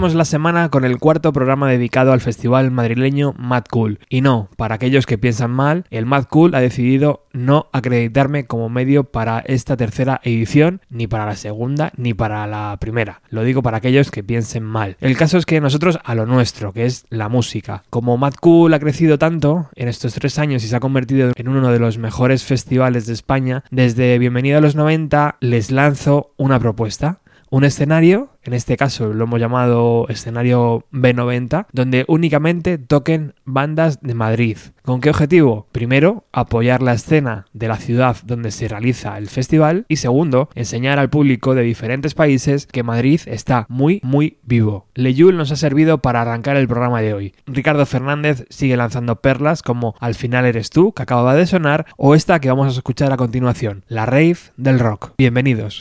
La semana con el cuarto programa dedicado al festival madrileño Mad Cool. Y no, para aquellos que piensan mal, el Mad Cool ha decidido no acreditarme como medio para esta tercera edición, ni para la segunda, ni para la primera. Lo digo para aquellos que piensen mal. El caso es que nosotros a lo nuestro, que es la música. Como Mad Cool ha crecido tanto en estos tres años y se ha convertido en uno de los mejores festivales de España, desde Bienvenido a los 90 les lanzo una propuesta un escenario, en este caso lo hemos llamado escenario B90, donde únicamente toquen bandas de Madrid. ¿Con qué objetivo? Primero, apoyar la escena de la ciudad donde se realiza el festival y segundo, enseñar al público de diferentes países que Madrid está muy, muy vivo. Leyul nos ha servido para arrancar el programa de hoy. Ricardo Fernández sigue lanzando perlas como Al final eres tú, que acaba de sonar, o esta que vamos a escuchar a continuación, la rave del rock. Bienvenidos.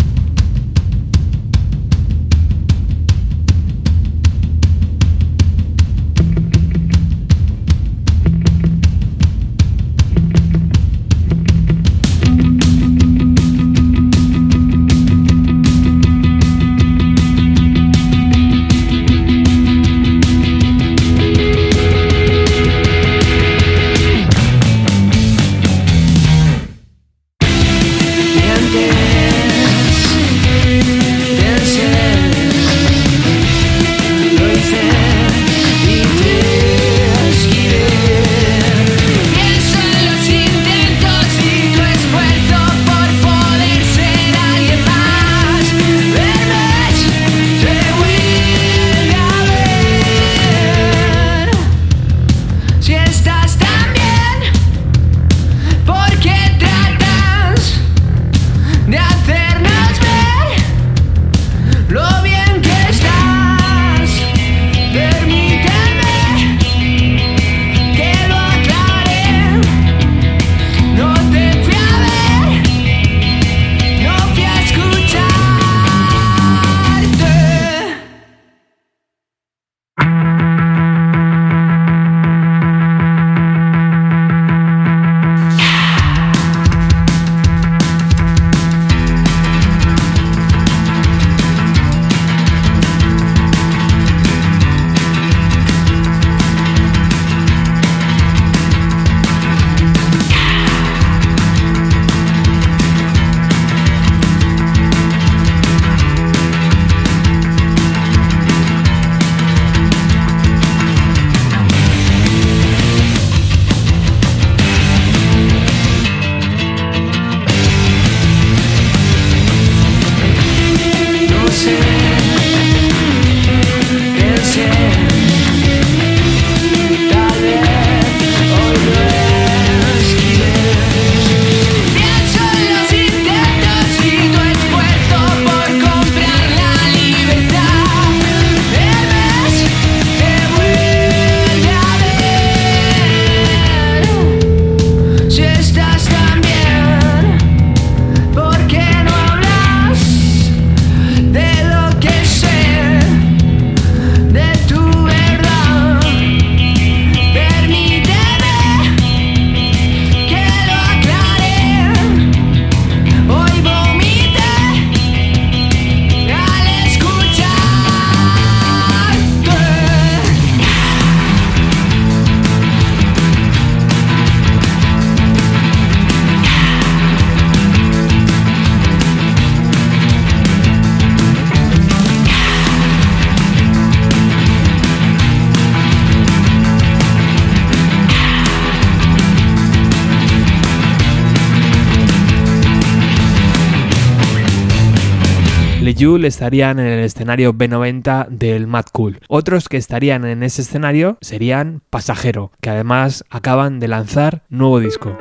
Yule estarían en el escenario B90 del Mad Cool. Otros que estarían en ese escenario serían Pasajero, que además acaban de lanzar nuevo disco.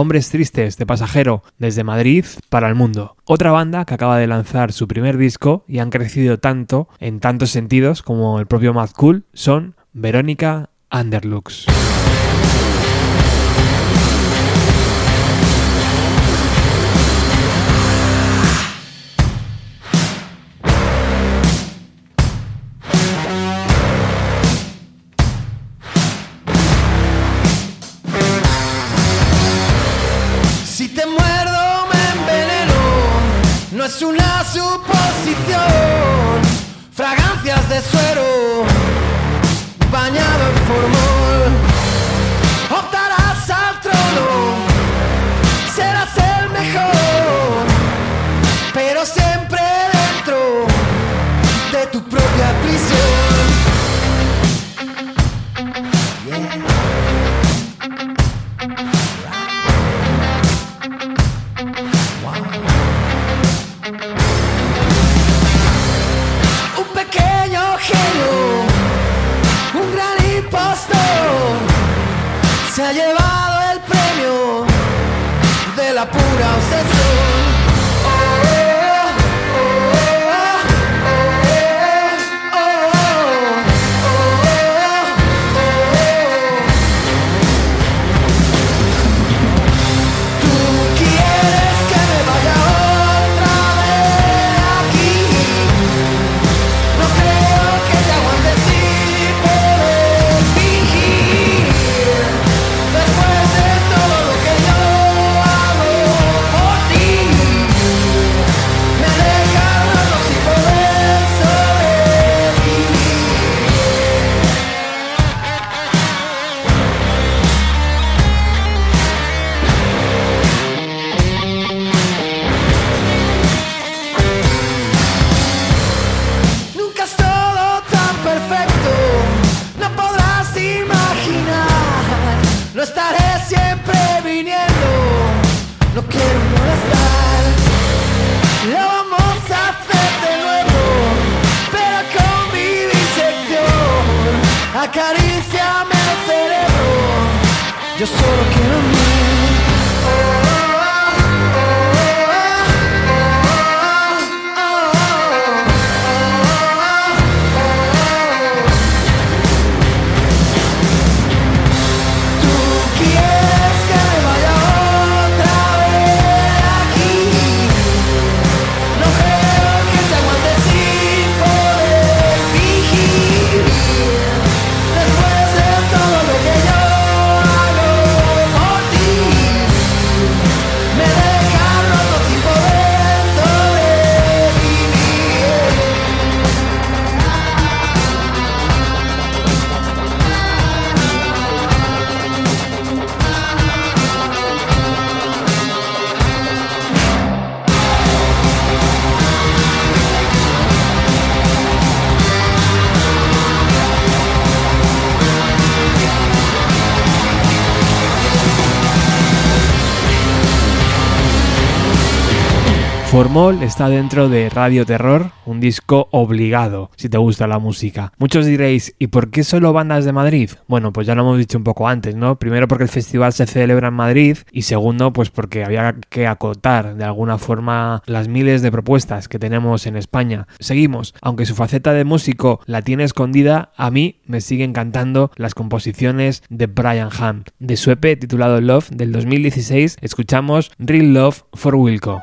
Hombres Tristes de Pasajero desde Madrid para el mundo. Otra banda que acaba de lanzar su primer disco y han crecido tanto en tantos sentidos como el propio Mad Cool son Verónica Underlux. out says Formol está dentro de Radio Terror, un disco obligado si te gusta la música. Muchos diréis, ¿y por qué solo bandas de Madrid? Bueno, pues ya lo hemos dicho un poco antes, ¿no? Primero porque el festival se celebra en Madrid y segundo pues porque había que acotar de alguna forma las miles de propuestas que tenemos en España. Seguimos, aunque su faceta de músico la tiene escondida, a mí me siguen cantando las composiciones de Brian Hunt. De su EP titulado Love del 2016 escuchamos Real Love for Wilco.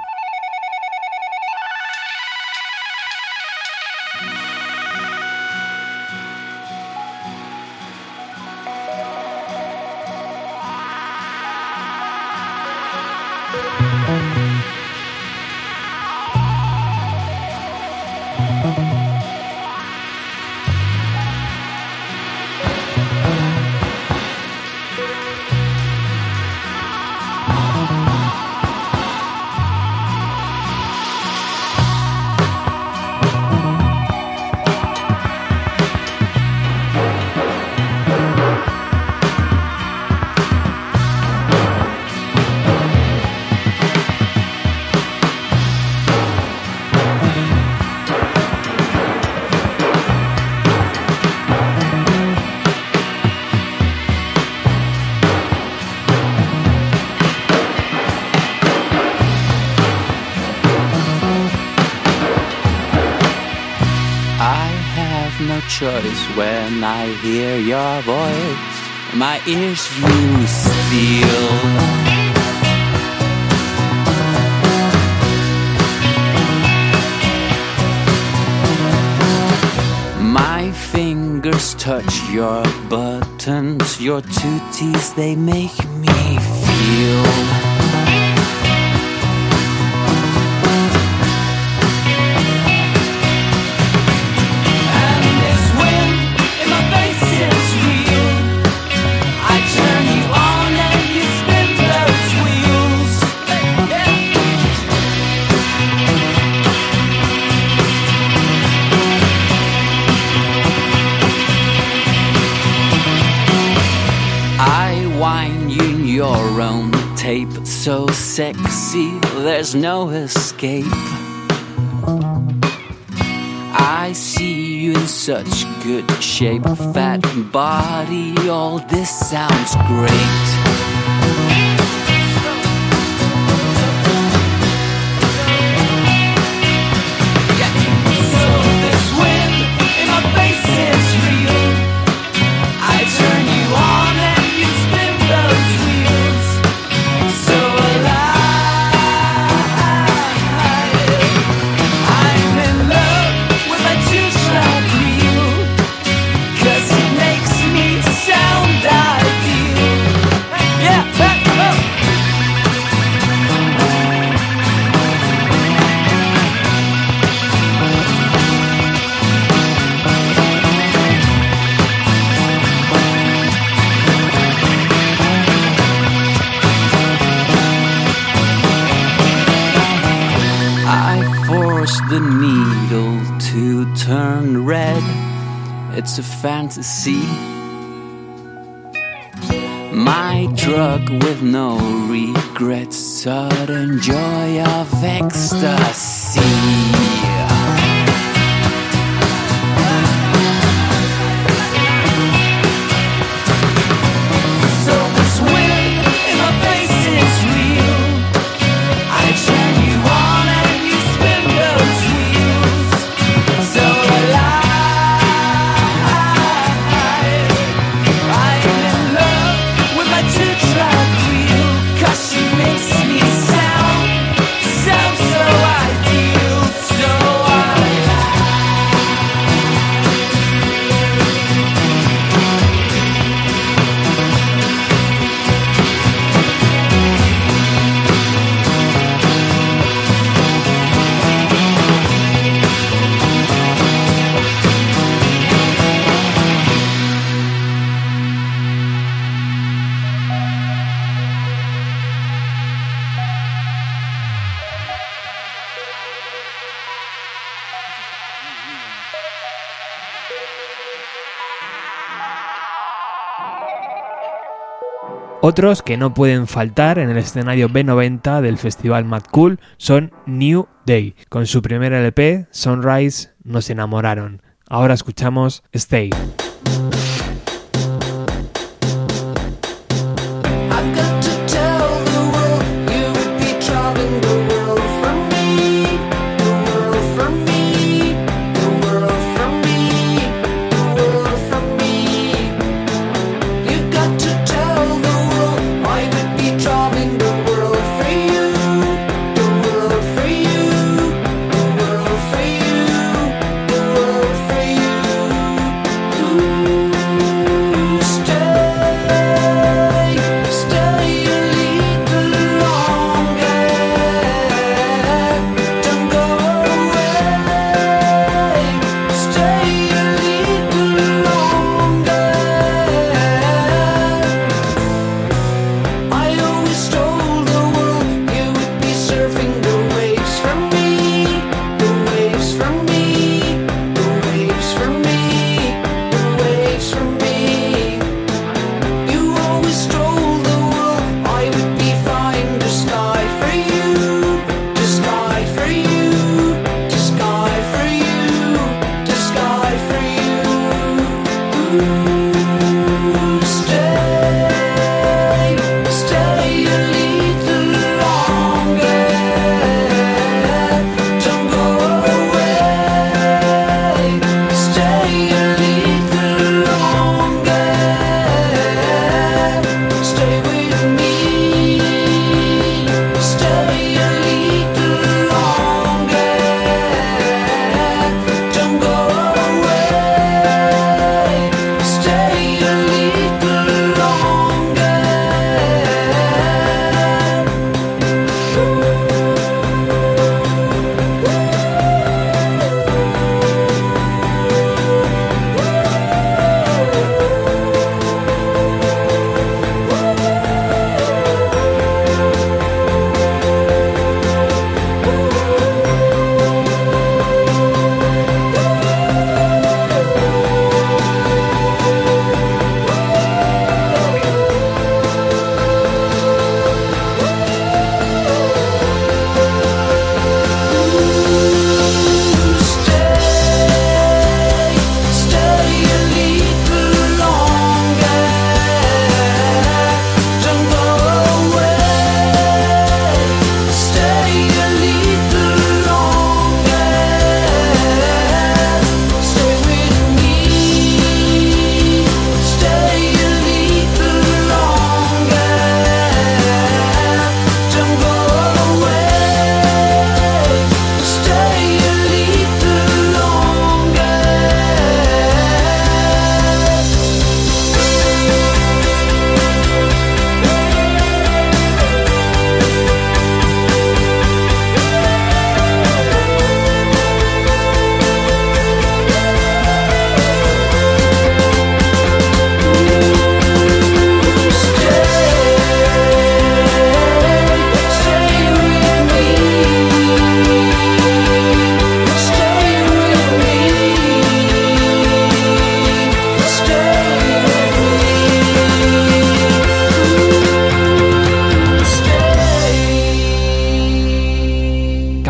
My ears you steal. My fingers touch your buttons, your two tooties, they make me feel. There's no escape. I see you in such good shape, fat body, all this sounds great. It's a fantasy. My drug with no regrets, sudden joy of ecstasy. Otros que no pueden faltar en el escenario B90 del festival Mad Cool son New Day. Con su primer LP, Sunrise, nos enamoraron. Ahora escuchamos Stay.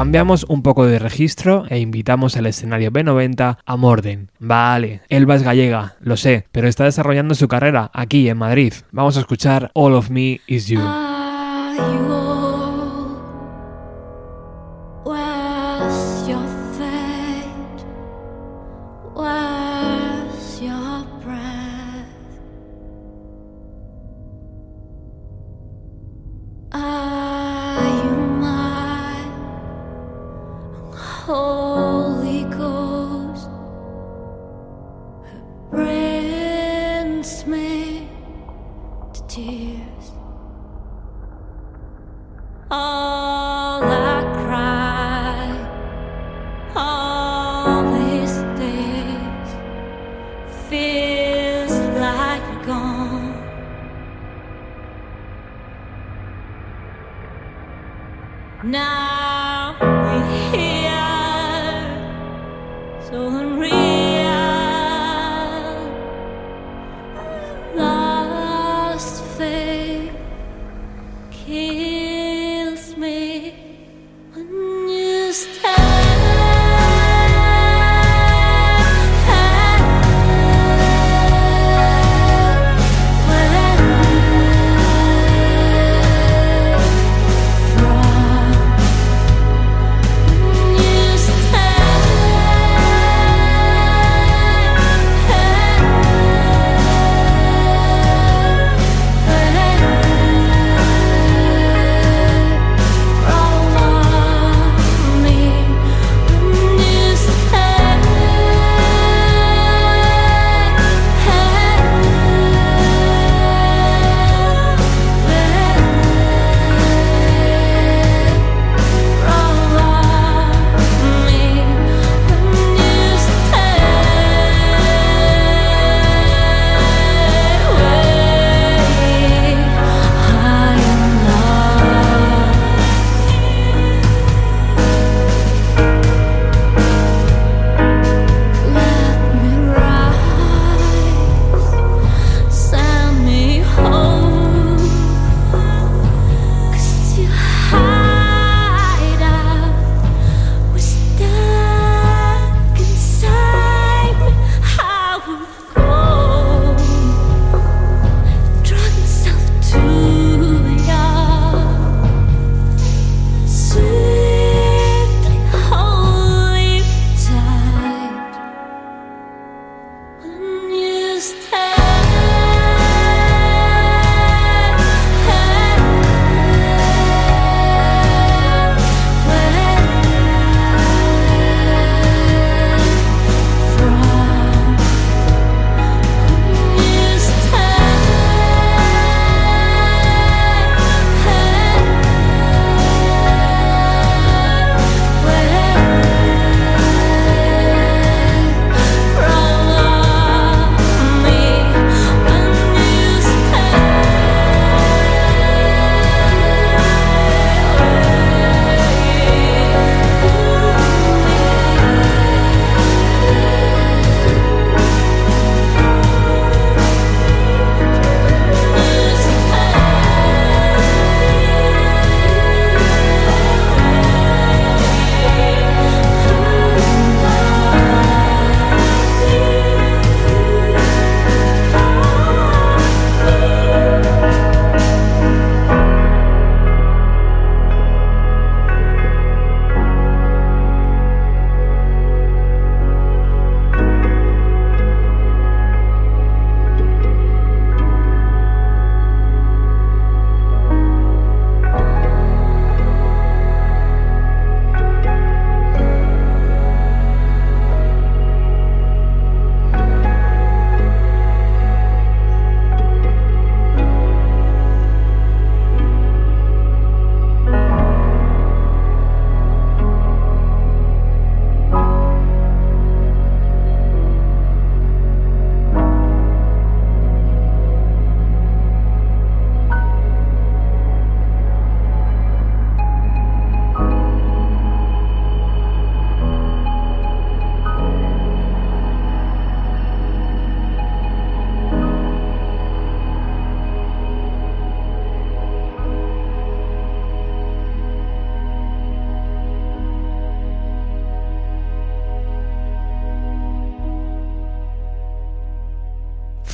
Cambiamos un poco de registro e invitamos al escenario B90 a Morden. Vale, Elba es gallega, lo sé, pero está desarrollando su carrera aquí en Madrid. Vamos a escuchar All of Me Is You. Faith.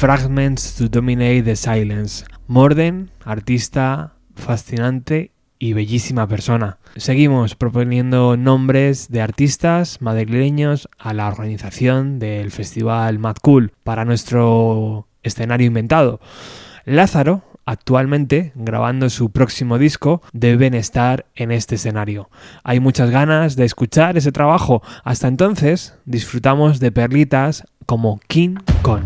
Fragments to Dominate the Silence. Morden, artista fascinante y bellísima persona. Seguimos proponiendo nombres de artistas madrileños a la organización del festival Mad Cool para nuestro escenario inventado. Lázaro, actualmente grabando su próximo disco, deben estar en este escenario. Hay muchas ganas de escuchar ese trabajo. Hasta entonces, disfrutamos de perlitas como King Kong.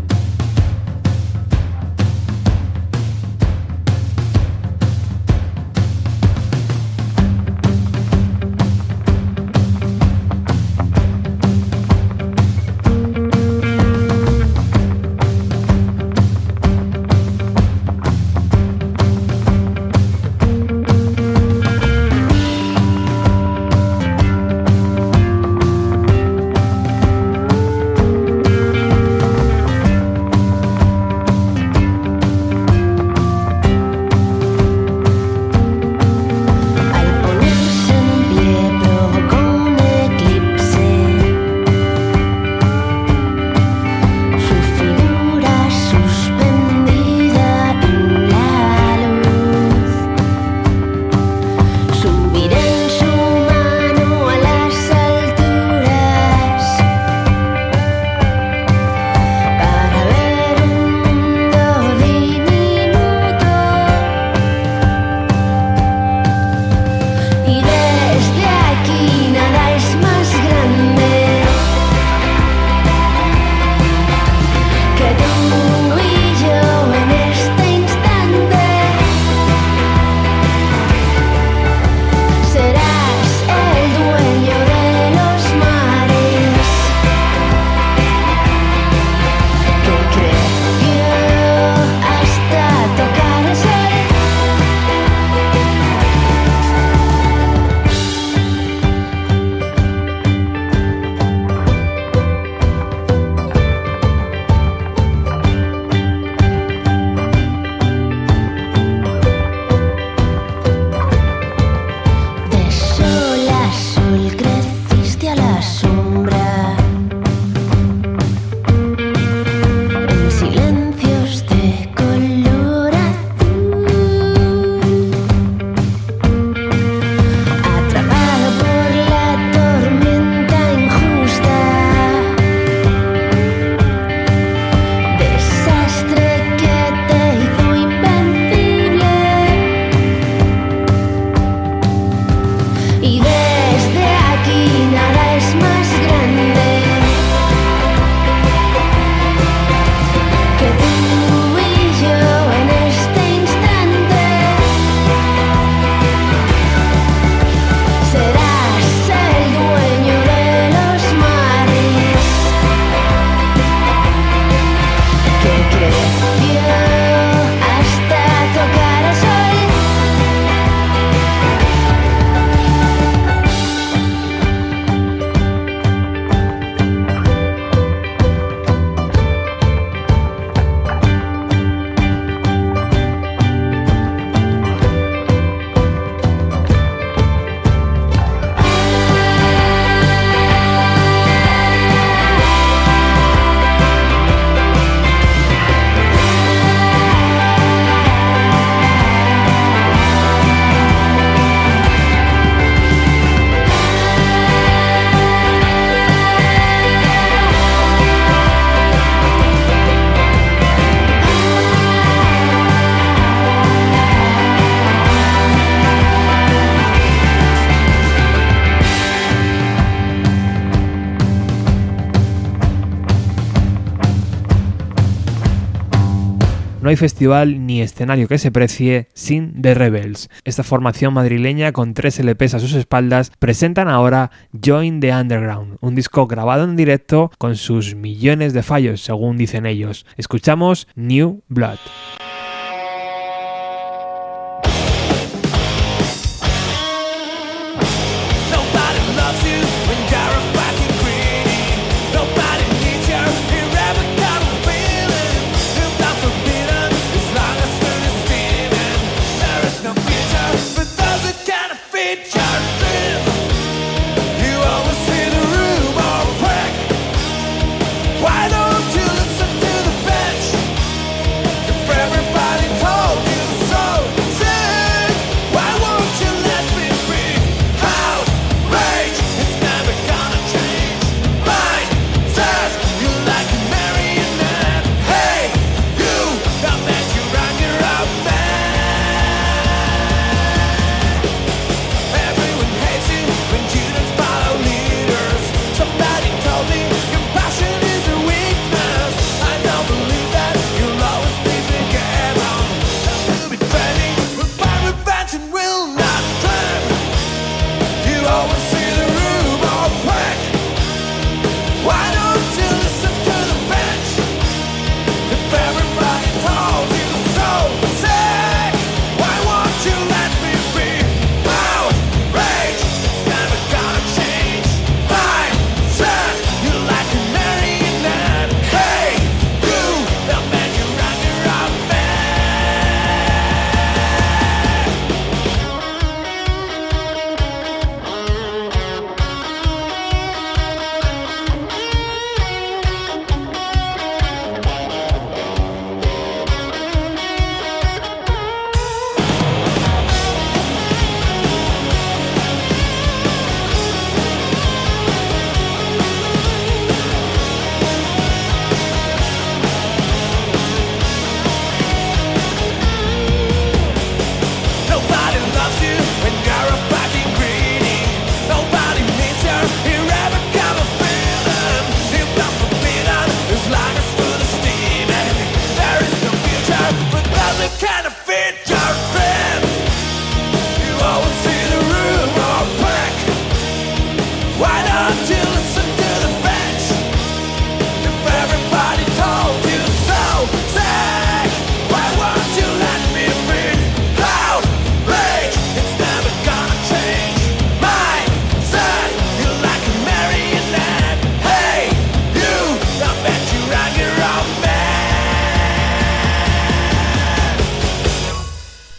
No hay festival ni escenario que se precie sin The Rebels. Esta formación madrileña con tres LPs a sus espaldas presentan ahora Join the Underground, un disco grabado en directo con sus millones de fallos, según dicen ellos. Escuchamos New Blood.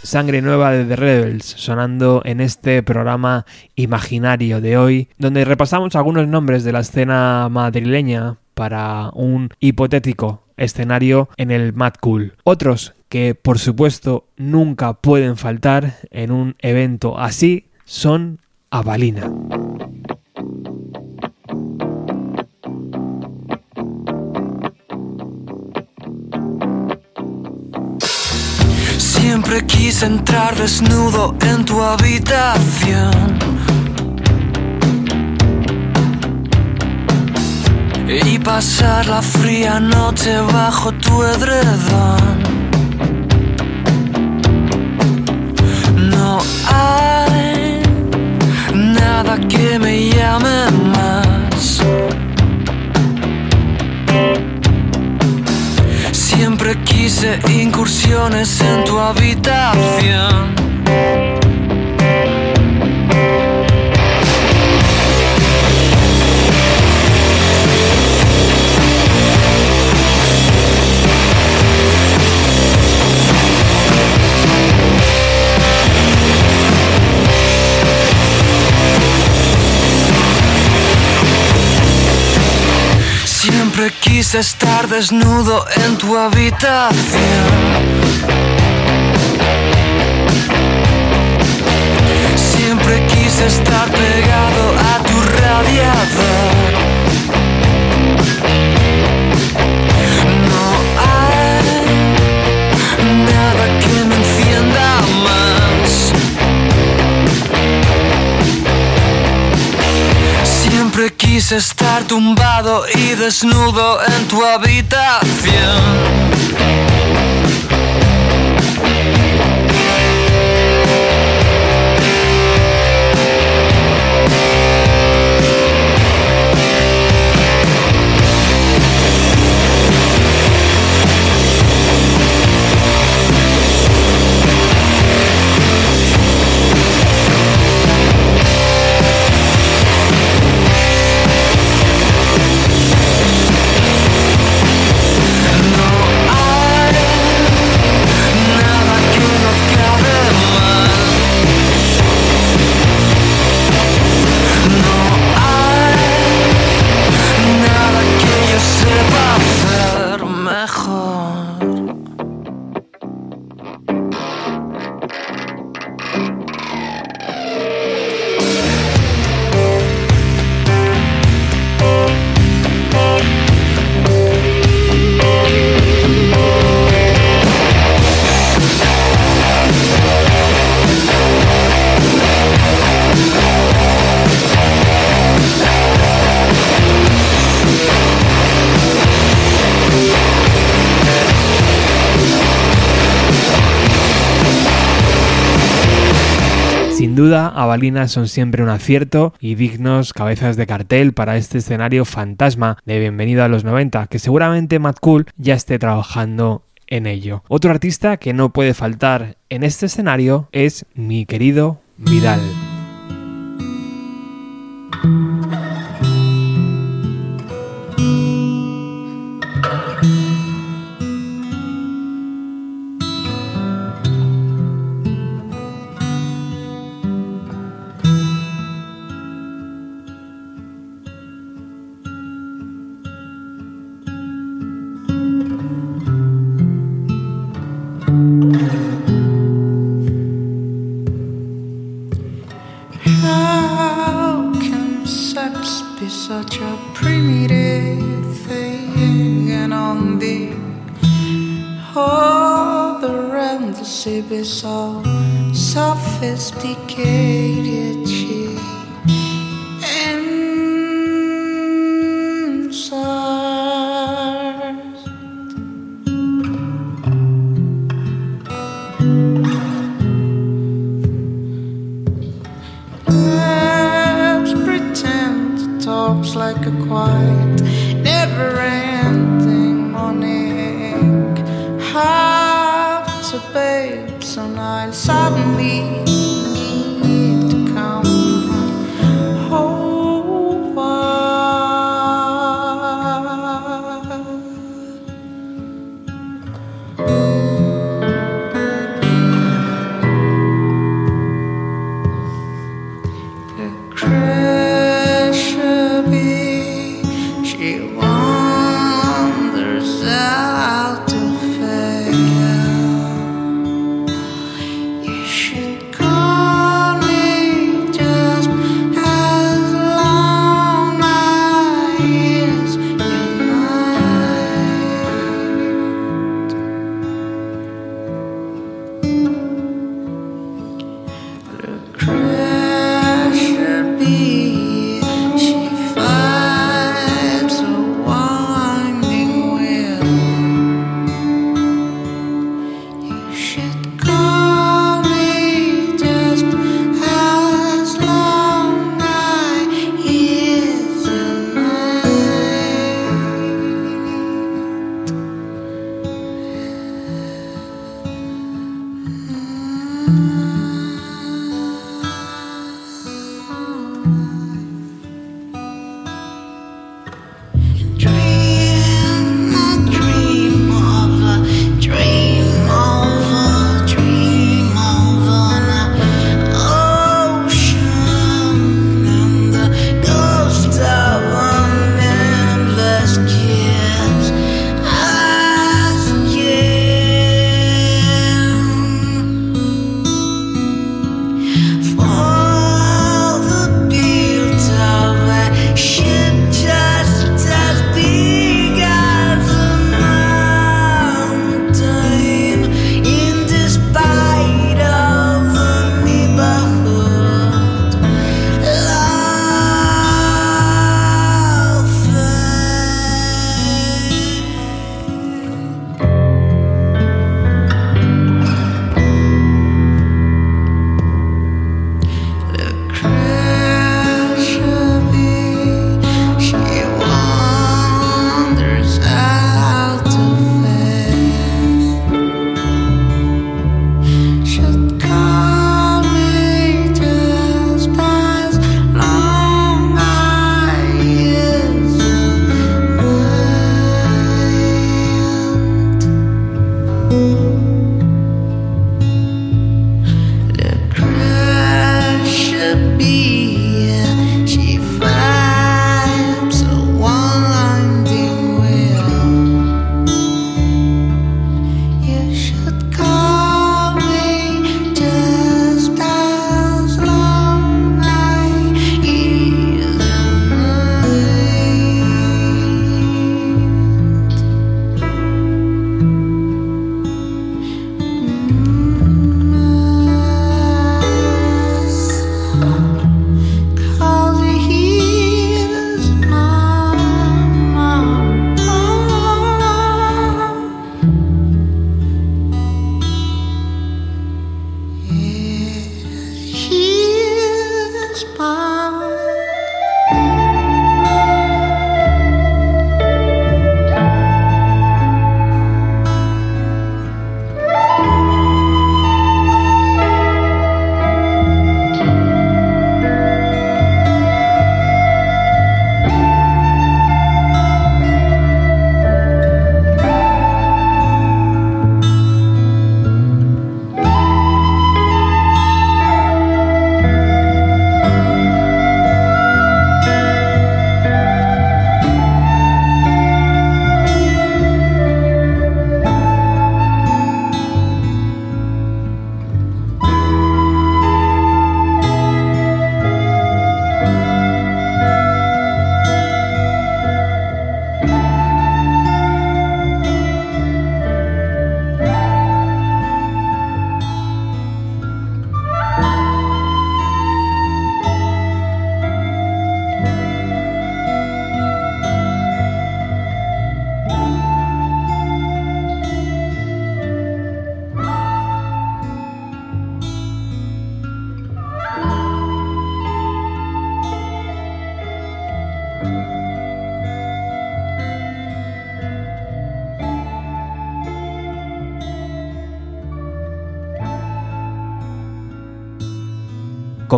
Sangre Nueva de The Rebels, sonando en este programa imaginario de hoy, donde repasamos algunos nombres de la escena madrileña para un hipotético escenario en el Mad Cool. Otros que por supuesto nunca pueden faltar en un evento así son Avalina. Siempre quise entrar desnudo en tu habitación. Y pasar la fría noche bajo tu edredón. No hay nada que me llame más. Siempre quise incursiones en tu. Quise estar desnudo en tu habitación. Siempre quise estar pegado a tu radiador. Estar tumbado y desnudo en tu habitación. Duda, Avalina son siempre un acierto y dignos cabezas de cartel para este escenario fantasma de Bienvenido a los 90, que seguramente Mad Cool ya esté trabajando en ello. Otro artista que no puede faltar en este escenario es mi querido Vidal. to bathe. So now I'm suddenly.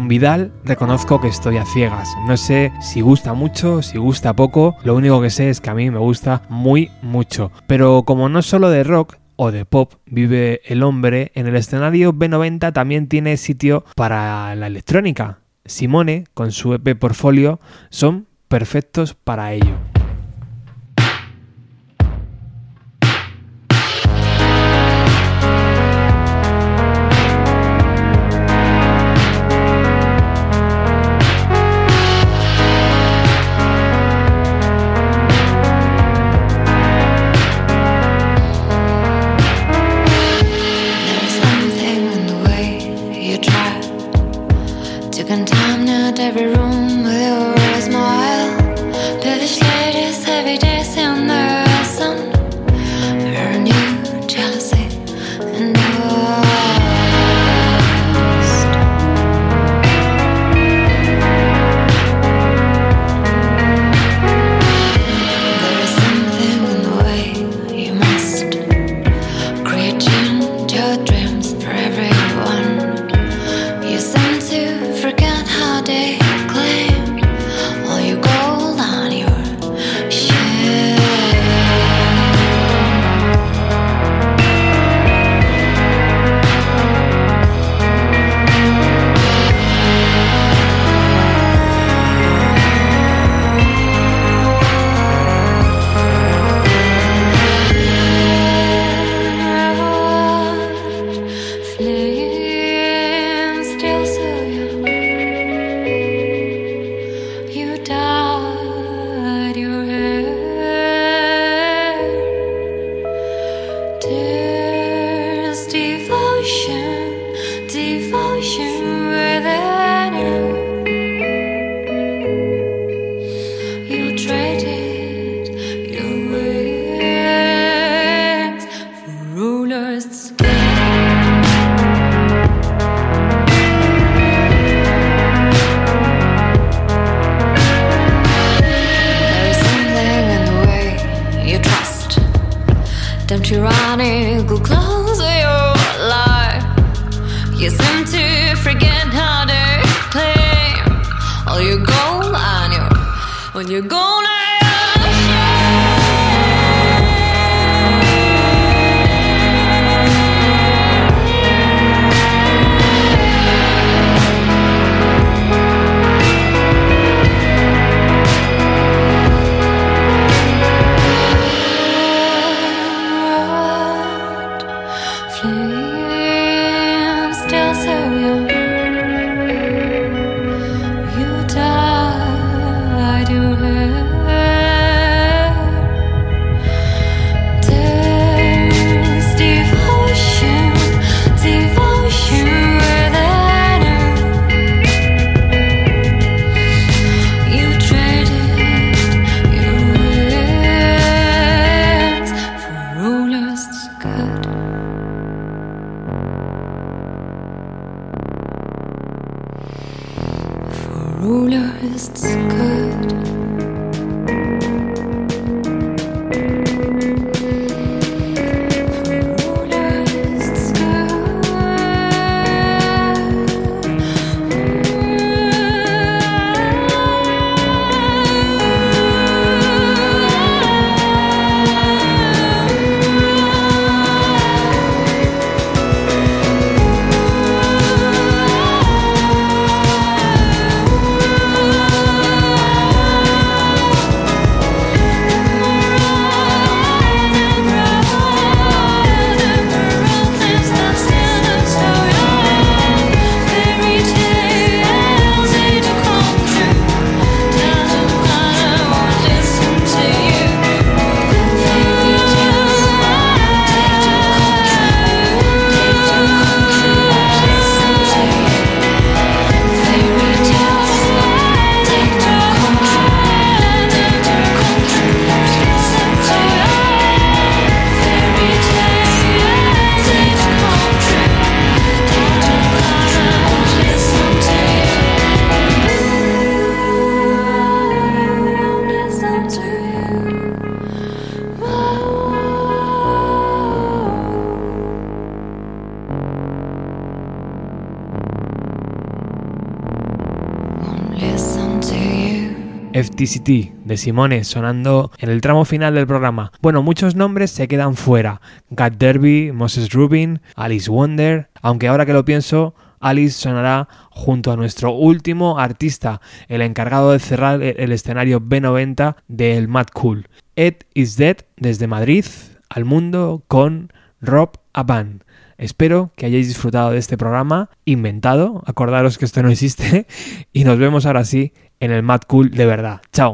Vidal reconozco que estoy a ciegas. No sé si gusta mucho, si gusta poco, lo único que sé es que a mí me gusta muy mucho. Pero como no solo de rock, o de pop vive el hombre, en el escenario B90 también tiene sitio para la electrónica. Simone, con su EP Portfolio, son perfectos para ello. De Simone sonando en el tramo final del programa. Bueno, muchos nombres se quedan fuera. Gat Derby, Moses Rubin, Alice Wonder, aunque ahora que lo pienso, Alice sonará junto a nuestro último artista, el encargado de cerrar el escenario B90 del Mad Cool. Ed is Dead desde Madrid al mundo con Rob Aban. Espero que hayáis disfrutado de este programa inventado. Acordaros que esto no existe. Y nos vemos ahora sí en el Mad Cool de verdad. Chao.